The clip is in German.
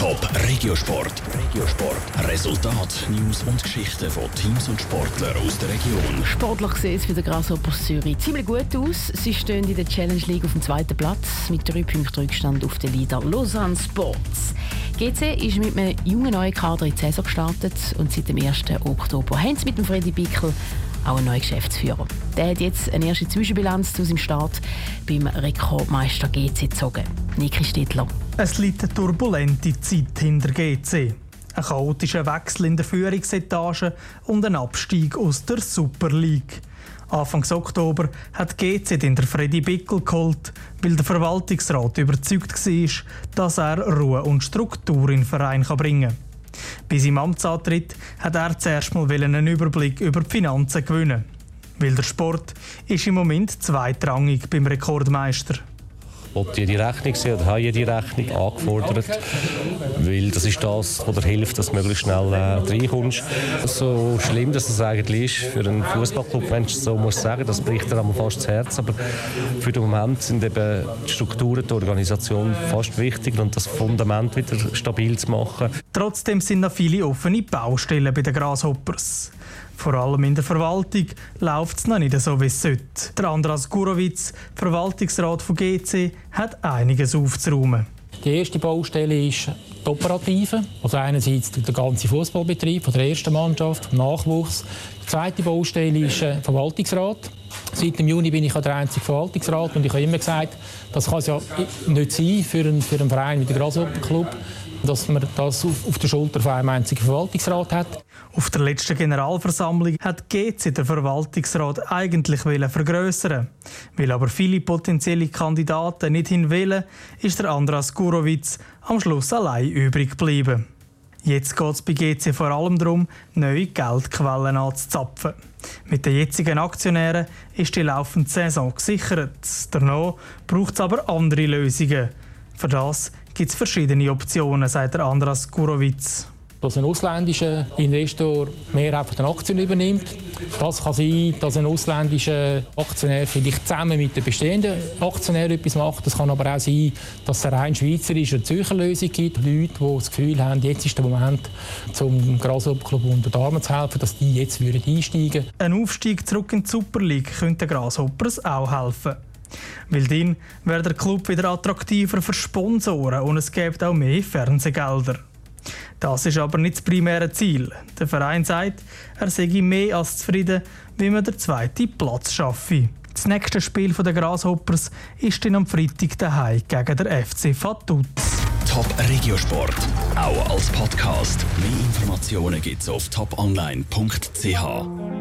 Top Regiosport. Regiosport. Resultat, News und Geschichten von Teams und Sportlern aus der Region. Sportlich sieht es für den Grasshoppers Zürich ziemlich gut aus. Sie stehen in der Challenge League auf dem zweiten Platz mit drei Punkten Rückstand auf den Leader Lausanne Sports. GC ist mit einem jungen neuen Kader in die Saison gestartet und seit dem 1. Oktober haben sie mit dem Freddy Bickel auch einen neuen Geschäftsführer. Der hat jetzt eine erste Zwischenbilanz zu seinem Start beim Rekordmeister GC gezogen. Niki Stittler. Es liegt eine turbulente Zeit hinter GC. Ein chaotischer Wechsel in der Führungsetage und ein Abstieg aus der Super League. Anfang Oktober hat GC den Freddy Bickel geholt, weil der Verwaltungsrat überzeugt war, dass er Ruhe und Struktur in den Verein bringen kann. Bei seinem Amtsantritt hat er zuerst mal einen Überblick über die Finanzen gewinnen. Weil der Sport ist im Moment zweitrangig beim Rekordmeister wollte die Rechnung sehen oder habe die Rechnung angefordert, weil das ist das, was dir hilft, dass du möglichst schnell äh, reinkommst. So schlimm, dass das eigentlich ist für einen Fußballclub, wenn so musst sagen, das bricht dir fast das Herz, aber für den Moment sind eben die Strukturen, die Organisation fast wichtig und das Fundament wieder stabil zu machen. Trotzdem sind noch viele offene Baustellen bei den Grasshoppers. Vor allem in der Verwaltung läuft es noch nicht so, wie es sollte. Der Andras Gurowitz, Verwaltungsrat von GC, hat einiges aufzuräumen. Die erste Baustelle ist die Operative. Also einerseits der ganze Fußballbetrieb von der ersten Mannschaft, Nachwuchs. Die zweite Baustelle ist der Verwaltungsrat. Seit dem Juni bin ich der einzige Verwaltungsrat und ich habe immer gesagt, das kann es ja nicht sein für einen, für einen Verein wie der Grasshopper Club, dass man das auf, auf der Schulter von einem einzigen Verwaltungsrat hat. Auf der letzten Generalversammlung hat GC den Verwaltungsrat eigentlich vergrößern. Weil aber viele potenzielle Kandidaten nicht hinwählen, ist der Andras Gurowitz am Schluss allein übrig geblieben. Jetzt geht es bei GC vor allem darum, neue Geldquellen anzuzapfen. Mit den jetzigen Aktionären ist die laufende Saison gesichert. Danach braucht es aber andere Lösungen. Für das gibt es verschiedene Optionen, sagt Andras Gurowitz dass ein ausländischer Investor mehr einfach den Aktien übernimmt. Das kann sein, dass ein ausländischer Aktionär vielleicht zusammen mit den bestehenden Aktionären etwas macht. Das kann aber auch sein, dass es rein schweizerische Zürcher Lösung gibt. Leute, die das Gefühl haben, jetzt ist der Moment, zum Grasshopper-Club unter Damen zu helfen, dass die jetzt einsteigen würden. Ein Aufstieg zurück in die Super League könnte den Grasshoppers auch helfen. Weil dann wäre der Club wieder attraktiver für Sponsoren und es gibt auch mehr Fernsehgelder. Das ist aber nicht das primäre Ziel. Der Verein sagt, er sei mehr als zufrieden, wie man den zweiten Platz schaffe. Das nächste Spiel der Grasshoppers ist dann am Freitag daheim gegen den FC Fatuz. Top Regiosport, auch als Podcast. Mehr Informationen gibt's auf toponline.ch.